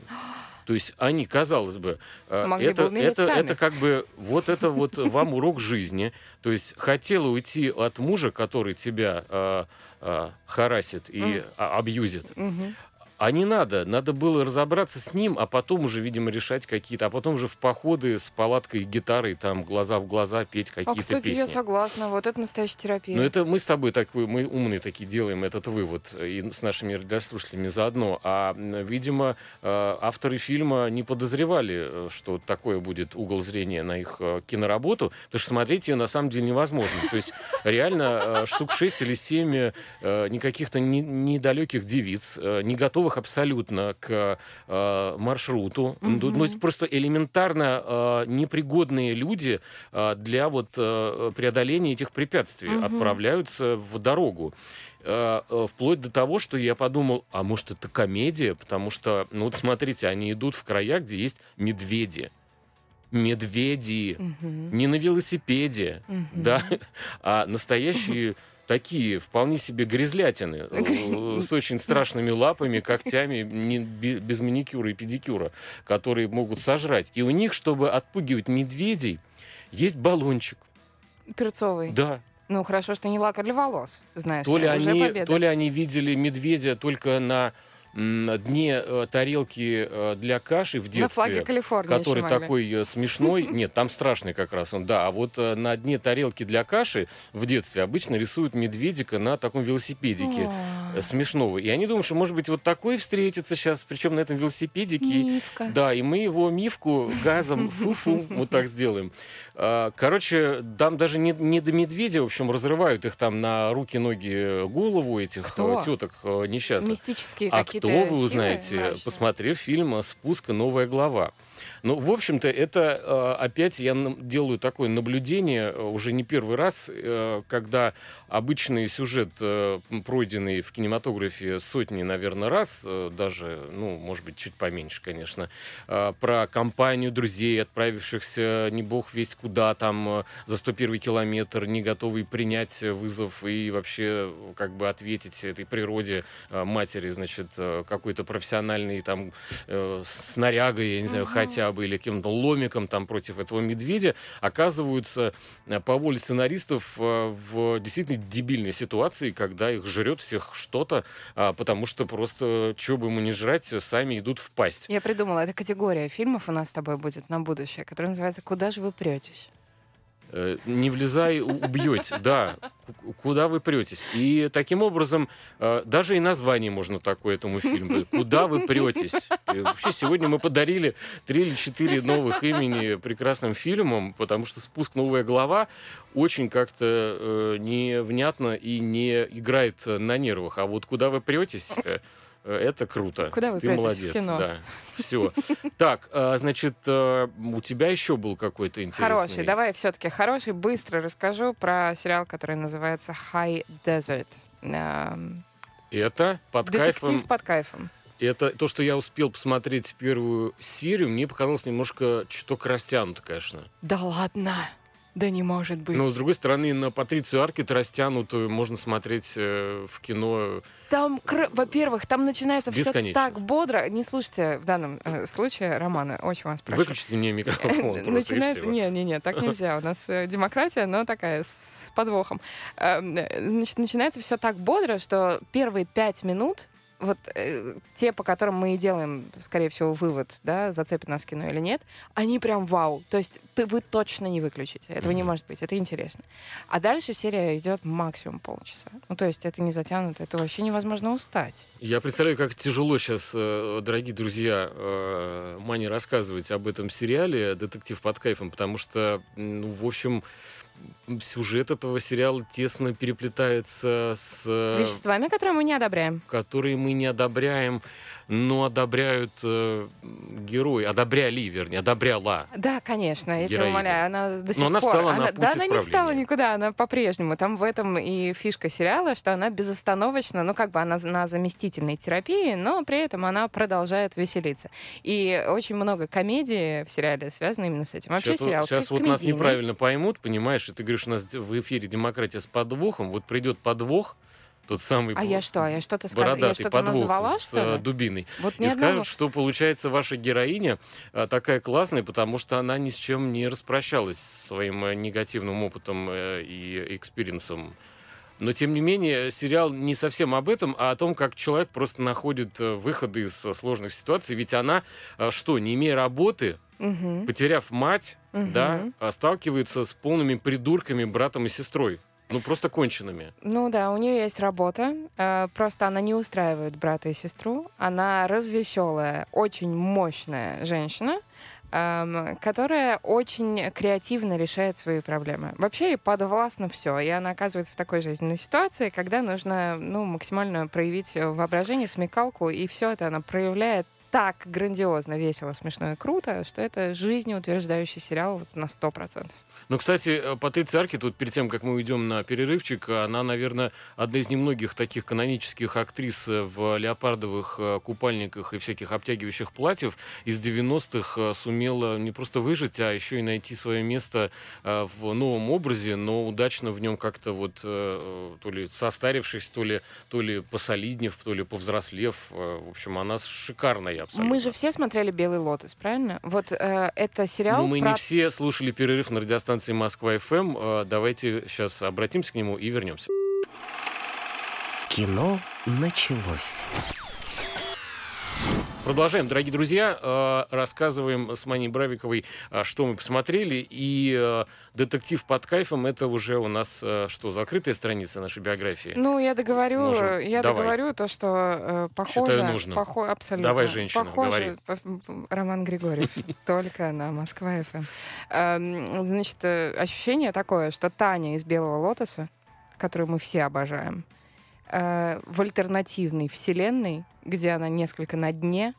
То есть они, казалось бы, это, это, это как бы вот это вот вам урок жизни. То есть хотела уйти от мужа, который тебя э, э, харасит и mm. абьюзит. Mm-hmm. А не надо. Надо было разобраться с ним, а потом уже, видимо, решать какие-то. А потом уже в походы с палаткой, гитарой, там, глаза в глаза петь какие-то а, кстати, песни. я согласна. Вот это настоящая терапия. Но это мы с тобой такой, мы умные такие делаем этот вывод. И с нашими радиослушателями заодно. А, видимо, э, авторы фильма не подозревали, э, что такое будет угол зрения на их э, киноработу. Потому что смотреть ее на самом деле невозможно. То есть реально штук 6 или 7 никаких-то недалеких девиц, не готовых готовых абсолютно к э, маршруту. Mm-hmm. Ну, просто элементарно э, непригодные люди э, для вот э, преодоления этих препятствий mm-hmm. отправляются в дорогу э, э, вплоть до того, что я подумал, а может это комедия, потому что, ну вот смотрите, они идут в края, где есть медведи медведи, угу. не на велосипеде, угу. да, а настоящие такие вполне себе грязлятины э, с очень страшными лапами, когтями, не, без маникюра и педикюра, которые могут сожрать. И у них, чтобы отпугивать медведей, есть баллончик. Перцовый. Да. Ну, хорошо, что не лакарь для волос, знаешь. То ли, они, то ли они видели медведя только на дне э, тарелки э, для каши в детстве, на флаге Калифорнии который такой э, смешной, нет, там страшный как раз он, да, а вот на дне тарелки для каши в детстве обычно рисуют медведика на таком велосипедике смешного, и они думают, что может быть вот такой встретится сейчас, причем на этом велосипедике, Мивка. да, и мы его мивку газом фу-фу вот так сделаем. А, короче, там даже не, не до медведя, в общем, разрывают их там на руки, ноги, голову этих Кто? теток несчастных. Мистические а какие-то что вы узнаете, мрачные. посмотрев фильм «Спуск. Новая глава». Ну, в общем-то, это э, опять я делаю такое наблюдение э, уже не первый раз, э, когда обычный сюжет, пройденный в кинематографе сотни, наверное, раз, даже, ну, может быть, чуть поменьше, конечно, про компанию друзей, отправившихся не бог весть куда, там, за 101 километр, не готовый принять вызов и вообще как бы ответить этой природе матери, значит, какой-то профессиональный там снарягой, я не знаю, хотя бы или каким-то ломиком там против этого медведя, оказываются э, по воле сценаристов э, в действительно дебильной ситуации, когда их жрет всех что-то, а, потому что просто, что бы ему не жрать, сами идут в пасть. Я придумала, это категория фильмов у нас с тобой будет на будущее, которая называется «Куда же вы претесь?» Э, не влезай, убьете. Да, куда вы претесь. И таким образом, э, даже и название можно такое этому фильму. Куда вы претесь. И вообще сегодня мы подарили три или четыре новых имени прекрасным фильмам, потому что «Спуск. Новая глава» очень как-то э, невнятно и не играет на нервах. А вот «Куда вы претесь» это круто. Куда вы Ты молодец, в кино? да. Все. Так, а, значит, э, у тебя еще был какой-то интересный... Хороший. Давай все-таки хороший. Быстро расскажу про сериал, который называется High Desert. Эм, это под Детектив кайфом... под кайфом. Это то, что я успел посмотреть первую серию, мне показалось немножко чуток растянуто, конечно. Да ладно. Да не может быть. Но, с другой стороны, на Патрицию Аркет растянутую можно смотреть э, в кино. Там, во-первых, там начинается все так бодро. Не слушайте в данном э, случае Романа, очень вас прошу. Выключите мне микрофон Начинается... Не, не, не, так нельзя. У нас э, демократия, но такая, с подвохом. Эм, значит, начинается все так бодро, что первые пять минут вот э, те, по которым мы и делаем, скорее всего, вывод, да, зацепит нас кино или нет, они прям вау. То есть ты, вы точно не выключите. Этого mm-hmm. не может быть. Это интересно. А дальше серия идет максимум полчаса. Ну, то есть это не затянуто, это вообще невозможно устать. Я представляю, как тяжело сейчас, э, дорогие друзья, э, Мане рассказывать об этом сериале «Детектив под кайфом», потому что, ну, в общем, сюжет этого сериала тесно переплетается с... Веществами, которые мы не одобряем. Которые мы не одобряем но одобряют э, герои, одобряли, вернее, одобряла. Да, конечно, я тебя умоляю, она до сих но пор... Она встала она, на да, она не встала никуда, она по-прежнему. Там в этом и фишка сериала, что она безостановочно, ну, как бы она на заместительной терапии, но при этом она продолжает веселиться. И очень много комедии в сериале связано именно с этим. Вообще сейчас, сериал Сейчас вот нас неправильно поймут, понимаешь, и ты говоришь, у нас в эфире демократия с подвохом, вот придет подвох, тот самый А я что? Я что-то сказала? Я что-то назвала, с что ли? Э, дубиной. Вот и одного... скажут, что получается ваша героиня а, такая классная, потому что она ни с чем не распрощалась своим э, негативным опытом э, и experience ом. Но, тем не менее, сериал не совсем об этом, а о том, как человек просто находит выходы из сложных ситуаций. Ведь она, что, не имея работы, угу. потеряв мать, угу. да, сталкивается с полными придурками братом и сестрой. Ну, просто конченными. Ну да, у нее есть работа, э, просто она не устраивает брата и сестру. Она развеселая, очень мощная женщина, которая очень креативно решает свои проблемы. Вообще ей подвластно все, и она оказывается в такой жизненной ситуации, когда нужно ну, максимально проявить воображение, смекалку, и все это она проявляет так грандиозно, весело, смешно и круто, что это жизнеутверждающий сериал вот на 100%. Ну, кстати, э, Патриция Арки, тут перед тем, как мы уйдем на перерывчик, она, наверное, одна из немногих таких канонических актрис э, в леопардовых э, купальниках и всяких обтягивающих платьев из 90-х сумела не просто выжить, а еще и найти свое место в новом образе, но удачно в нем как-то вот то ли состарившись, то ли, то ли посолиднев, то ли повзрослев. В общем, она шикарная абсолютно. Мы же все смотрели «Белый лотос», правильно? Вот э, это сериал Ну, мы про... не все слушали перерыв на радиостанции «Москва-ФМ». Э, давайте сейчас обратимся к нему и вернемся. Кино началось. Продолжаем, дорогие друзья. Э, рассказываем с Маней Бравиковой, э, что мы посмотрели. И э, «Детектив под кайфом» — это уже у нас что, закрытая страница нашей биографии? Ну, я договорю, Можем... я Давай. договорю то, что похоже... Считаю нужным. Похо... Абсолютно. Давай, женщина, похоже... говори. Роман Григорьев, только на Москва-ФМ. Эм, значит, ощущение такое, что Таня из «Белого лотоса», которую мы все обожаем, в альтернативной вселенной где она несколько на дне,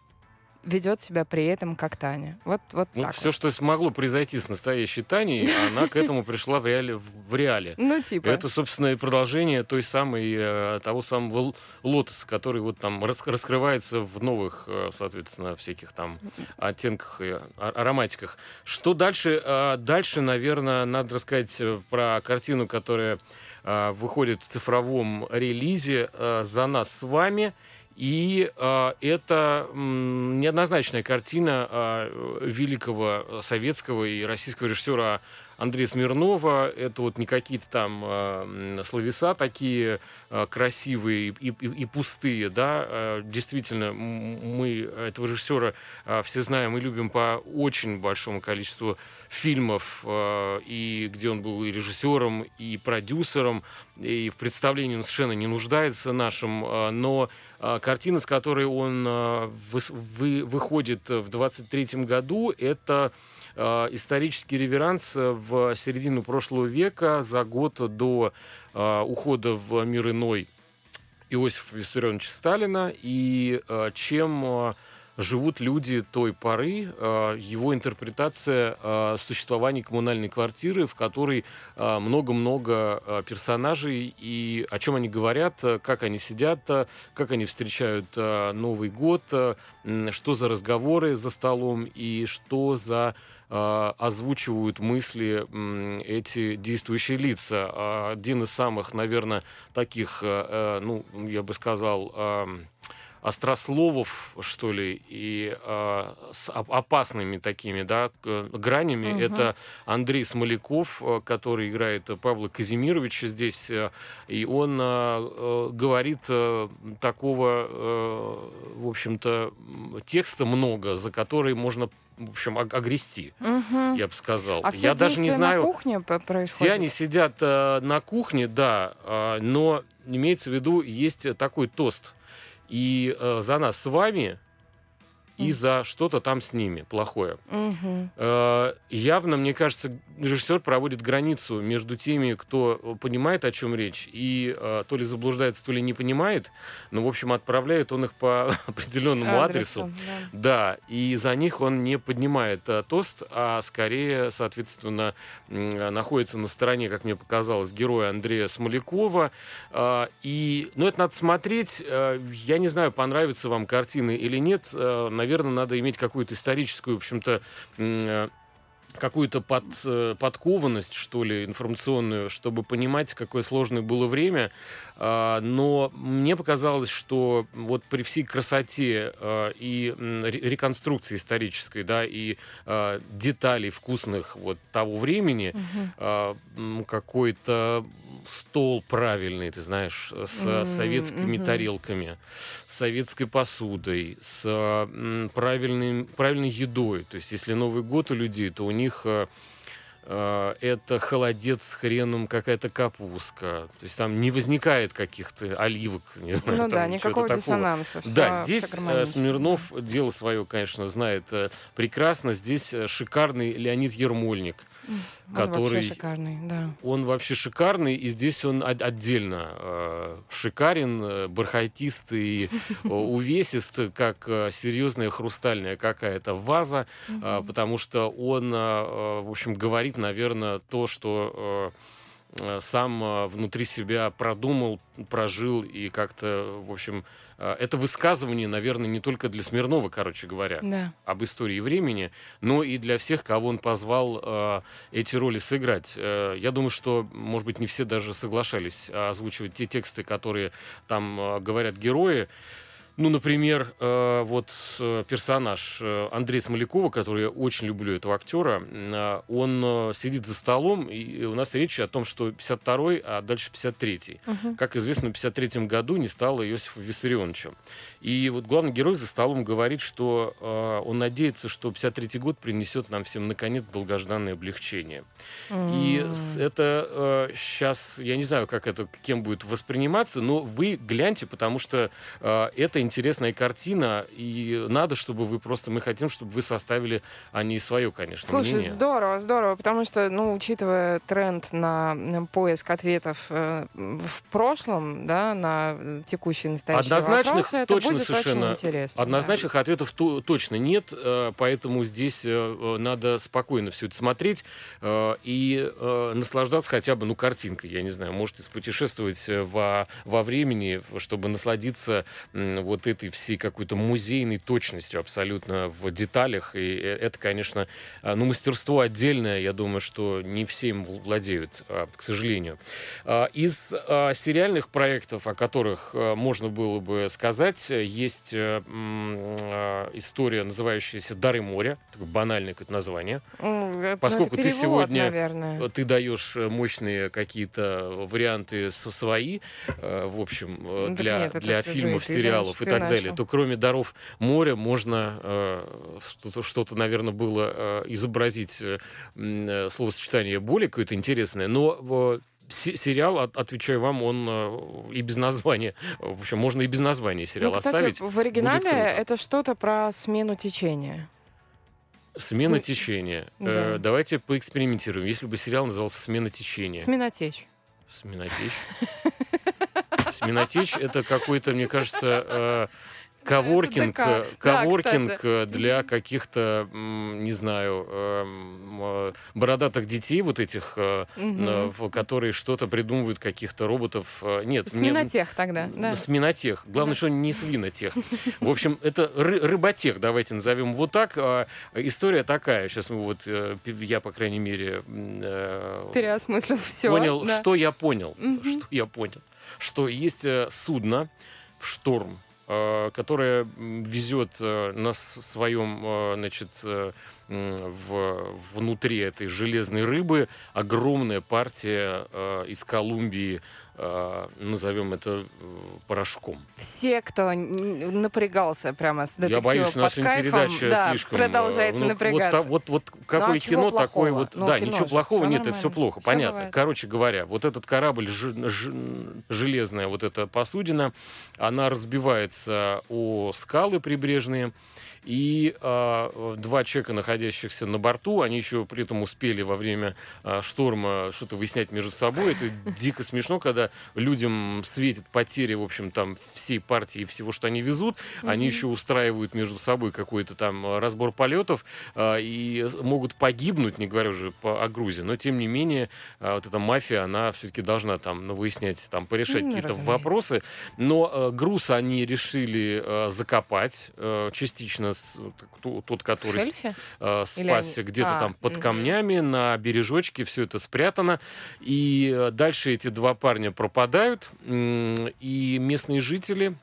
ведет себя при этом как Таня. Вот, вот ну, так все, вот. что смогло произойти с настоящей Таней, она к этому пришла в реале. В реале. Ну, типа. Это, собственно, и продолжение той самой, э, того самого лотоса, который вот там раскрывается в новых, э, соответственно, всяких там оттенках и ароматиках. Что дальше? Э, дальше, наверное, надо рассказать про картину, которая выходит в цифровом релизе «За нас с вами». И э, это м, неоднозначная картина э, великого советского и российского режиссера Андрея Смирнова. Это вот не какие-то там э, словеса такие э, красивые и, и, и пустые, да. Э, действительно, мы этого режиссера э, все знаем и любим по очень большому количеству фильмов, э, и где он был и режиссером, и продюсером, и в представлении он совершенно не нуждается нашим, э, но картина, с которой он выходит в 23 году, это исторический реверанс в середину прошлого века, за год до ухода в мир иной Иосифа Виссарионовича Сталина, и чем живут люди той поры, а, его интерпретация а, существования коммунальной квартиры, в которой а, много-много персонажей, и о чем они говорят, как они сидят, как они встречают Новый год, что за разговоры за столом и что за озвучивают мысли эти действующие лица. Один из самых, наверное, таких, э, ну, я бы сказал, острословов, что ли, и э, с опасными такими, да, гранями. Угу. Это Андрей Смоляков, э, который играет Павла Казимировича здесь, э, и он э, говорит э, такого, э, в общем-то, текста много, за который можно в общем, огрести, угу. я бы сказал. А все я даже не знаю. На кухне происходит? Все они сидят э, на кухне, да, э, но имеется в виду есть такой тост и э, за нас с вами и за что-то там с ними плохое. Угу. Э, явно, мне кажется, режиссер проводит границу между теми, кто понимает, о чем речь, и э, то ли заблуждается, то ли не понимает, но, в общем, отправляет он их по определенному адресу. адресу. Да. да, и за них он не поднимает э, тост, а скорее, соответственно, э, находится на стороне, как мне показалось, героя Андрея Смолякова. Э, и, ну, это надо смотреть. Э, я не знаю, понравится вам картина или нет. Э, наверное, надо иметь какую-то историческую, в общем-то, э, какую-то под, э, подкованность, что ли, информационную, чтобы понимать, какое сложное было время. А, но мне показалось, что вот при всей красоте а, и реконструкции исторической, да, и а, деталей вкусных вот того времени, угу. какой-то стол правильный, ты знаешь, с mm-hmm. советскими mm-hmm. тарелками, с советской посудой, с правильной, правильной едой. То есть, если Новый год у людей, то у них это холодец с хреном, какая-то капустка. То есть там не возникает каких-то оливок, не знаю. Ну да, никакого диссонанса. Все, да, здесь все э, Смирнов дело свое, конечно, знает э, прекрасно. Здесь шикарный Леонид Ермольник. Он который... вообще шикарный, да. Он вообще шикарный, и здесь он отдельно э, шикарен, э, бархатист и увесист, как э, серьезная хрустальная какая-то ваза, э, потому что он, э, в общем, говорит, наверное, то, что... Э, сам внутри себя продумал, прожил и как-то, в общем, Э, это высказывание, наверное, не только для Смирнова, короче говоря, да. об истории времени, но и для всех, кого он позвал э, эти роли сыграть. Э, я думаю, что, может быть, не все даже соглашались озвучивать те тексты, которые там э, говорят герои. Ну, например, э, вот э, персонаж э, Андрея Смолякова, который я очень люблю этого актера, э, он сидит за столом, и у нас речь о том, что 52-й, а дальше 53-й. Угу. Как известно, в 53-м году не стало Иосифа Виссарионовича. И вот главный герой за столом говорит, что э, он надеется, что 53-й год принесет нам всем, наконец, долгожданное облегчение. Mm. И это э, сейчас, я не знаю, как это кем будет восприниматься, но вы гляньте, потому что э, это интересная картина, и надо, чтобы вы просто, мы хотим, чтобы вы составили о ней свое, конечно, Слушай, мнение. здорово, здорово, потому что, ну, учитывая тренд на поиск ответов э, в прошлом, да, на текущий настоящий Однозначных, вопросы, это точно будет совершенно очень интересно. Однозначных да. ответов то, точно нет, э, поэтому здесь э, надо спокойно все это смотреть и наслаждаться хотя бы, ну, картинкой, я не знаю, можете спутешествовать во, во времени, чтобы насладиться вот этой всей какой-то музейной точностью абсолютно в деталях, и это, конечно, ну, мастерство отдельное, я думаю, что не все им владеют, к сожалению. Из сериальных проектов, о которых можно было бы сказать, есть э, э, история, называющаяся «Дары моря», такое банальное какое-то название. Это, Поскольку это перевод, ты сегодня наверное. ты даешь мощные какие-то варианты свои, э, в общем, ну, для, нет, для фильмов, сериалов и так начал. далее, то кроме «Даров моря» можно что-то, что-то наверное, было изобразить словосочетание более какое-то интересное, но сериал, отвечаю вам, он э, и без названия. В общем, можно и без названия сериал ну, кстати, оставить. В оригинале это что-то про смену течения. Смена С... течения. Да. Э, давайте поэкспериментируем. Если бы сериал назывался Смена течения. Сменотечь. Сменотечь. Сменотечь это какой-то, мне кажется, э, коворкинг, э, коворкинг да, для каких-то, не знаю, эм, бородатых детей вот этих, угу. которые что-то придумывают, каких-то роботов. Нет. Свинотех мне... тогда, да. Свинотех. Главное, да. что не свинотех. В общем, это рыботех, давайте назовем вот так. А, история такая. Сейчас мы вот, я, по крайней мере... Переосмыслил все. Понял, что я понял. Что я понял что есть э, судно в шторм, э, которое везет э, на своем, значит, в, внутри этой железной рыбы огромная партия из Колумбии назовем это э, порошком. Все, кто напрягался прямо с Я боюсь, наша передача да, слишком... продолжает ну, напрягаться. Вот, вот, вот какое ну, а кино, такое вот... Ну, да, ничего плохого нет, это все плохо, все понятно. Бывает. Короче говоря, вот этот корабль, ж, ж, железная вот эта посудина, она разбивается о скалы прибрежные, и э, два человека, находящихся на борту, они еще при этом успели во время э, шторма что-то выяснять между собой. Это дико смешно, когда людям светит потери, в общем, там всей партии всего, что они везут. Mm-hmm. Они еще устраивают между собой какой-то там разбор полетов э, и могут погибнуть, не говоря уже по, о грузе. Но, тем не менее, э, вот эта мафия, она все-таки должна там ну, выяснять, там, порешать mm, какие-то разумеется. вопросы. Но э, груз они решили э, закопать э, частично тот, который с, э, спасся где-то а, там под угу. камнями, на бережочке, все это спрятано. И э, дальше эти два парня пропадают, и местные жители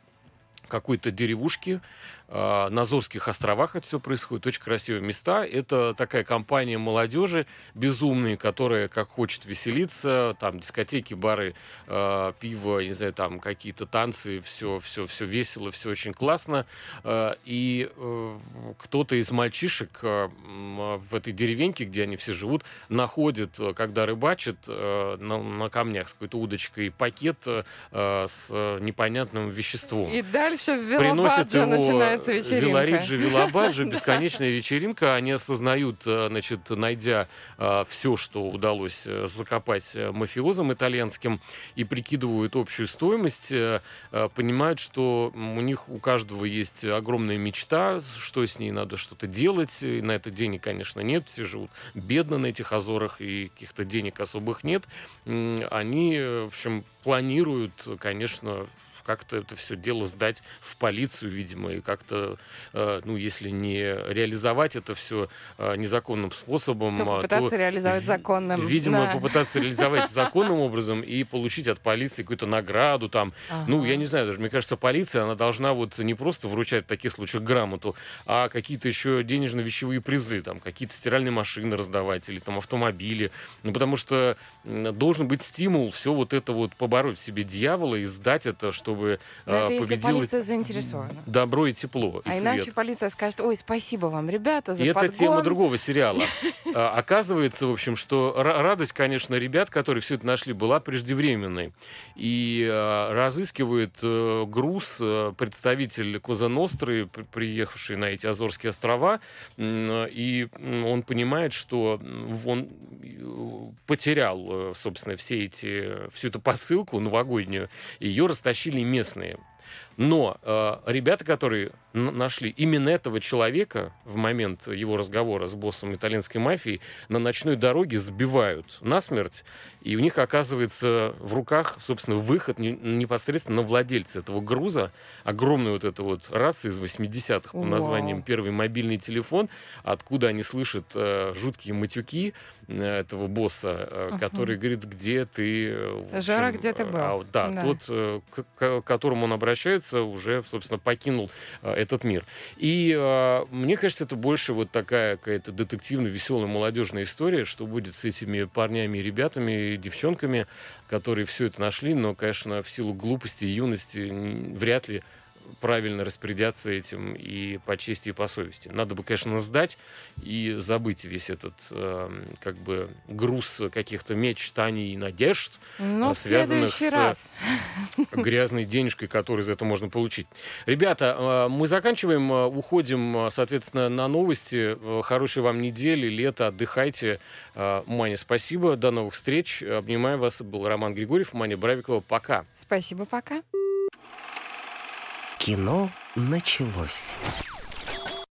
какой-то деревушки а, на Азорских островах это все происходит. Очень красивые места. Это такая компания молодежи безумные, которая как хочет веселиться. Там дискотеки, бары, э, пиво, не знаю, там какие-то танцы. Все, все, все весело, все очень классно. Э, и э, кто-то из мальчишек э, в этой деревеньке, где они все живут, находит, когда рыбачит э, на, на камнях с какой-то удочкой пакет э, с непонятным веществом. И дальше в Приносит его начинает начинается вечеринка. Велориджи, Велобаджи, бесконечная вечеринка. Они осознают, э, значит, найдя э, все, что удалось э, закопать мафиозам итальянским, и прикидывают общую стоимость, понимают, что у них у каждого есть огромная мечта, что с ней надо что-то делать. И на это денег, конечно, нет. Все живут бедно на этих Азорах, и каких-то денег особых нет. Они, в общем, планируют, конечно, как-то это все дело сдать в полицию, видимо, и как-то, э, ну, если не реализовать это все э, незаконным способом, то а, попытаться то, реализовать законным. Видимо, да. попытаться реализовать законным образом и получить от полиции какую-то награду там. Ага. Ну, я не знаю, даже мне кажется, полиция, она должна вот не просто вручать в таких случаях грамоту, а какие-то еще денежно-вещевые призы, там, какие-то стиральные машины раздавать или там автомобили. Ну, потому что должен быть стимул все вот это вот побороть в себе дьявола и сдать это, чтобы чтобы Но это победило если полиция заинтересована. добро и тепло. И а свет. иначе полиция скажет, ой, спасибо вам, ребята, за И подгон. это тема другого сериала. А, оказывается, в общем, что радость, конечно, ребят, которые все это нашли, была преждевременной. И а, разыскивает э, груз э, представитель Коза Ностры, приехавший на эти Азорские острова, и он понимает, что он э, потерял, собственно, все эти, всю эту посылку новогоднюю, ее растащили местные. Но э, ребята, которые нашли именно этого человека в момент его разговора с боссом итальянской мафии, на ночной дороге сбивают насмерть, и у них оказывается в руках, собственно, выход непосредственно на владельца этого груза. Огромная вот эта вот рация из 80-х под названием «Первый мобильный телефон», откуда они слышат э, жуткие матюки э, этого босса, э, uh-huh. который говорит, где ты... Общем, Жара, где ты был. А, да, да, тот, э, к, к которому он обращается, уже, собственно, покинул э, этот мир. И э, мне кажется, это больше вот такая какая-то детективная, веселая, молодежная история, что будет с этими парнями ребятами, девчонками, которые все это нашли, но, конечно, в силу глупости и юности вряд ли правильно распорядятся этим и по чести, и по совести. Надо бы, конечно, сдать и забыть весь этот э, как бы груз каких-то мечтаний и надежд, ну, связанных с раз. грязной денежкой, которую за это можно получить. Ребята, э, мы заканчиваем, э, уходим, э, соответственно, на новости. Хорошей вам недели, лета, отдыхайте. Маня, спасибо, до новых встреч. Обнимаю вас. Был Роман Григорьев, Маня Бравикова. Пока. Спасибо, пока. Кино началось.